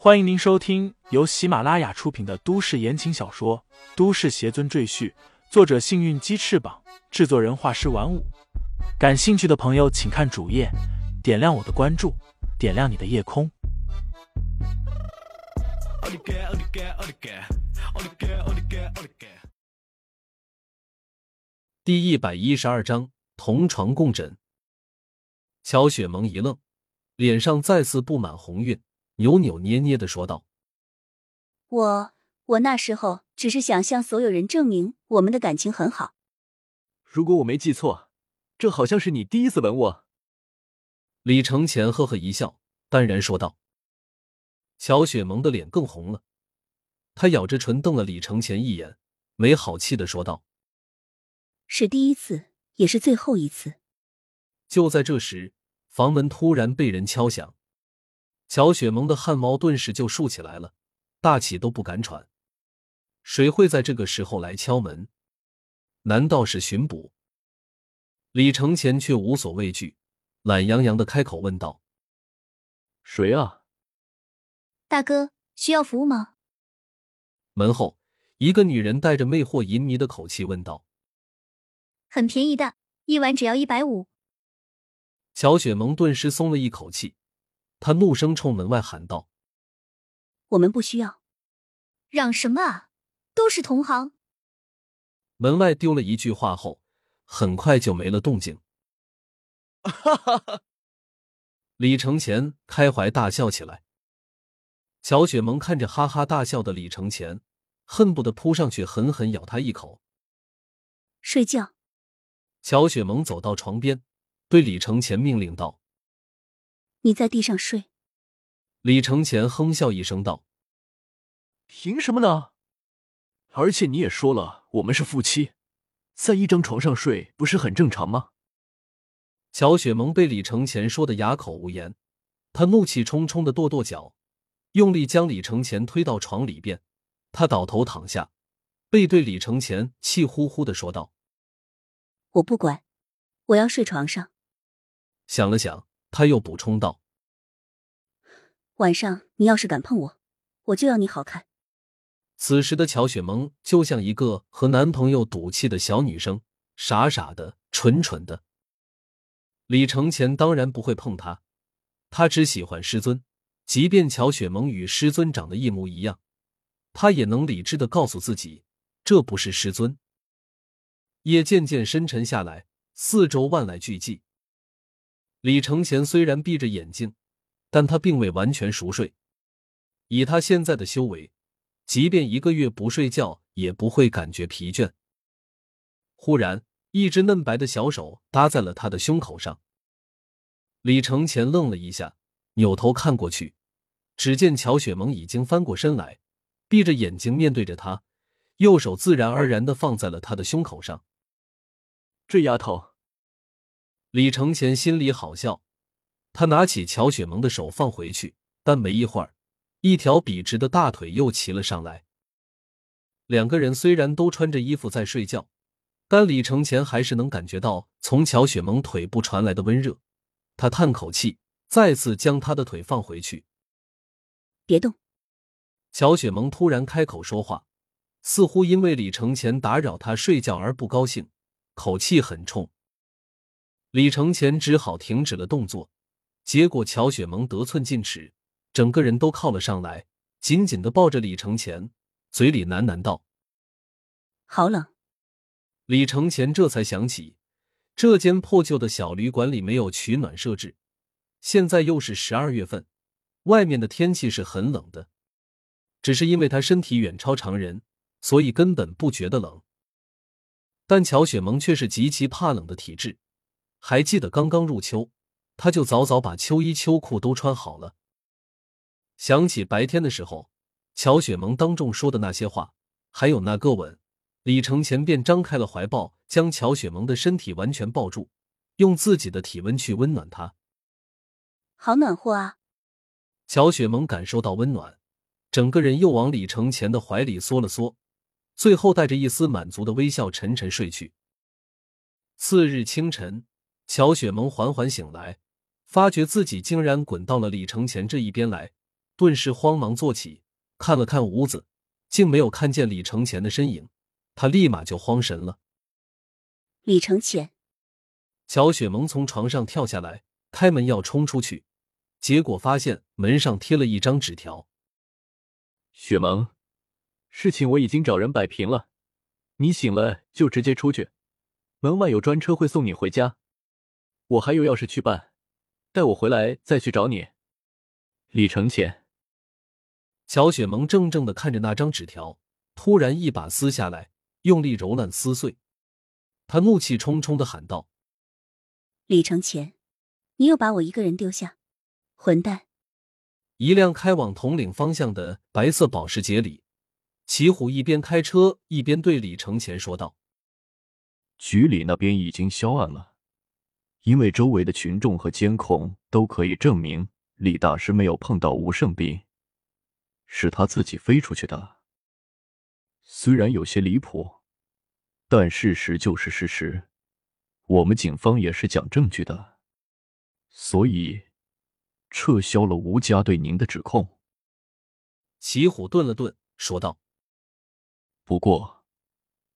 欢迎您收听由喜马拉雅出品的都市言情小说《都市邪尊赘婿》，作者：幸运鸡翅膀，制作人：画师玩五。感兴趣的朋友，请看主页，点亮我的关注，点亮你的夜空。第一百一十二章同床共枕。乔雪萌一愣，脸上再次布满红晕。扭扭捏捏的说道：“我我那时候只是想向所有人证明我们的感情很好。如果我没记错，这好像是你第一次吻我。”李承前呵呵一笑，淡然说道。乔雪萌的脸更红了，她咬着唇瞪了李承前一眼，没好气的说道：“是第一次，也是最后一次。”就在这时，房门突然被人敲响。乔雪萌的汗毛顿时就竖起来了，大气都不敢喘。谁会在这个时候来敲门？难道是巡捕？李承前却无所畏惧，懒洋洋的开口问道：“谁啊？”大哥，需要服务吗？门后，一个女人带着魅惑淫迷的口气问道：“很便宜的，一晚只要一百五。”乔雪萌顿时松了一口气。他怒声冲门外喊道：“我们不需要，嚷什么啊？都是同行。”门外丢了一句话后，很快就没了动静。哈哈哈！李承前开怀大笑起来。乔雪萌看着哈哈大笑的李承前，恨不得扑上去狠狠咬他一口。睡觉。乔雪萌走到床边，对李承前命令道。你在地上睡。李承前哼笑一声道：“凭什么呢？而且你也说了，我们是夫妻，在一张床上睡不是很正常吗？”乔雪萌被李承前说的哑口无言，他怒气冲冲的跺跺脚，用力将李承前推到床里边。他倒头躺下，背对李承前，气呼呼的说道：“我不管，我要睡床上。”想了想。他又补充道：“晚上你要是敢碰我，我就要你好看。”此时的乔雪萌就像一个和男朋友赌气的小女生，傻傻的、蠢蠢的。李承前当然不会碰她，他只喜欢师尊。即便乔雪萌与师尊长得一模一样，他也能理智的告诉自己，这不是师尊。夜渐渐深沉下来，四周万籁俱寂。李承前虽然闭着眼睛，但他并未完全熟睡。以他现在的修为，即便一个月不睡觉，也不会感觉疲倦。忽然，一只嫩白的小手搭在了他的胸口上。李承前愣了一下，扭头看过去，只见乔雪萌已经翻过身来，闭着眼睛面对着他，右手自然而然的放在了他的胸口上。这丫头。李承前心里好笑，他拿起乔雪萌的手放回去，但没一会儿，一条笔直的大腿又骑了上来。两个人虽然都穿着衣服在睡觉，但李承前还是能感觉到从乔雪萌腿部传来的温热。他叹口气，再次将他的腿放回去。别动。乔雪萌突然开口说话，似乎因为李承前打扰她睡觉而不高兴，口气很冲。李承前只好停止了动作，结果乔雪萌得寸进尺，整个人都靠了上来，紧紧的抱着李承前，嘴里喃喃道：“好冷。”李承前这才想起，这间破旧的小旅馆里没有取暖设置，现在又是十二月份，外面的天气是很冷的，只是因为他身体远超常人，所以根本不觉得冷。但乔雪萌却是极其怕冷的体质。还记得刚刚入秋，他就早早把秋衣秋裤都穿好了。想起白天的时候，乔雪萌当众说的那些话，还有那个吻，李承前便张开了怀抱，将乔雪萌的身体完全抱住，用自己的体温去温暖她。好暖和啊！乔雪萌感受到温暖，整个人又往李承前的怀里缩了缩，最后带着一丝满足的微笑沉沉睡去。次日清晨。乔雪萌缓缓醒来，发觉自己竟然滚到了李承前这一边来，顿时慌忙坐起，看了看屋子，竟没有看见李承前的身影，他立马就慌神了。李承前，乔雪萌从床上跳下来，开门要冲出去，结果发现门上贴了一张纸条。雪萌，事情我已经找人摆平了，你醒了就直接出去，门外有专车会送你回家。我还有要事去办，待我回来再去找你。李承前。乔雪萌怔怔的看着那张纸条，突然一把撕下来，用力揉烂撕碎。他怒气冲冲的喊道：“李承前，你又把我一个人丢下，混蛋！”一辆开往统领方向的白色保时捷里，齐虎一边开车一边对李承前说道：“局里那边已经销案了，因为周围的群众和监控都可以证明李大师没有碰到吴胜斌，是他自己飞出去的。虽然有些离谱，但事实就是事实，我们警方也是讲证据的，所以。”撤销了吴家对您的指控。齐虎顿了顿，说道：“不过，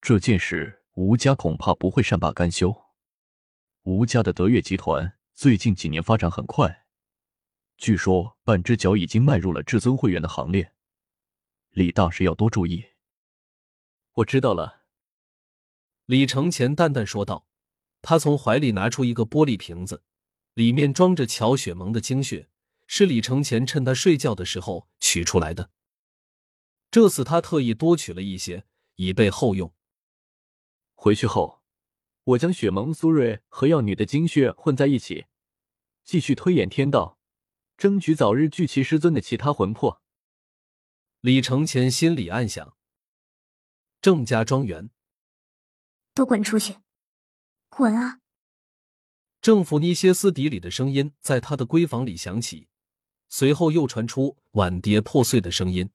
这件事吴家恐怕不会善罢甘休。吴家的德悦集团最近几年发展很快，据说半只脚已经迈入了至尊会员的行列。李大师要多注意。”我知道了。”李承前淡淡说道。他从怀里拿出一个玻璃瓶子。里面装着乔雪萌的精血，是李承前趁他睡觉的时候取出来的。这次他特意多取了一些，以备后用。回去后，我将雪萌、苏瑞和药女的精血混在一起，继续推演天道，争取早日聚齐师尊的其他魂魄。李承前心里暗想：郑家庄园，都滚出去，滚啊！政府尼歇斯底里的声音在他的闺房里响起，随后又传出碗碟破碎的声音。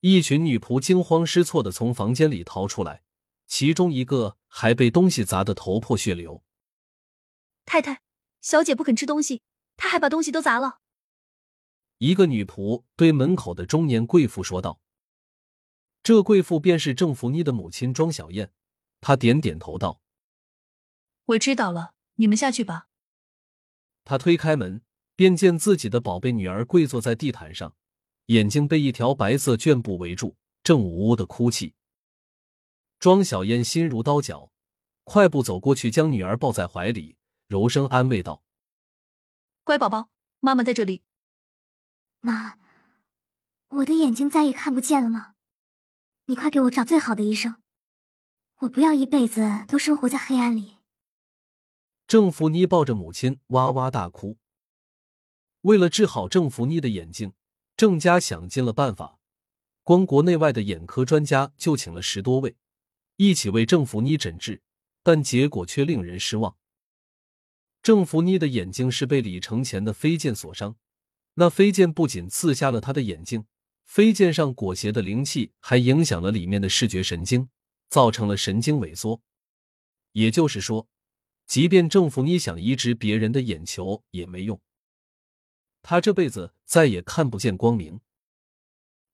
一群女仆惊慌失措的从房间里逃出来，其中一个还被东西砸得头破血流。太太，小姐不肯吃东西，她还把东西都砸了。一个女仆对门口的中年贵妇说道：“这贵妇便是郑福妮的母亲庄小燕。”她点点头道：“我知道了。”你们下去吧。她推开门，便见自己的宝贝女儿跪坐在地毯上，眼睛被一条白色绢布围住，正呜呜的哭泣。庄小燕心如刀绞，快步走过去，将女儿抱在怀里，柔声安慰道：“乖宝宝，妈妈在这里。”妈，我的眼睛再也看不见了吗？你快给我找最好的医生，我不要一辈子都生活在黑暗里。郑福妮抱着母亲哇哇大哭。为了治好郑福妮的眼睛，郑家想尽了办法，光国内外的眼科专家就请了十多位，一起为郑福妮诊治，但结果却令人失望。郑福妮的眼睛是被李承前的飞剑所伤，那飞剑不仅刺瞎了他的眼睛，飞剑上裹挟的灵气还影响了里面的视觉神经，造成了神经萎缩。也就是说。即便郑福妮想移植别人的眼球也没用，他这辈子再也看不见光明。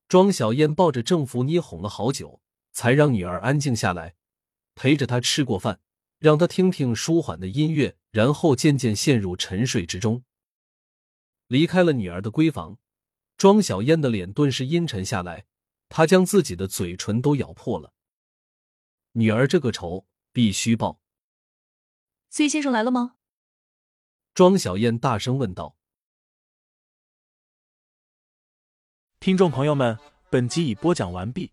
庄小燕抱着郑福妮哄了好久，才让女儿安静下来，陪着她吃过饭，让她听听舒缓的音乐，然后渐渐陷入沉睡之中。离开了女儿的闺房，庄小燕的脸顿时阴沉下来，她将自己的嘴唇都咬破了。女儿这个仇必须报。崔先生来了吗？庄小燕大声问道。听众朋友们，本集已播讲完毕，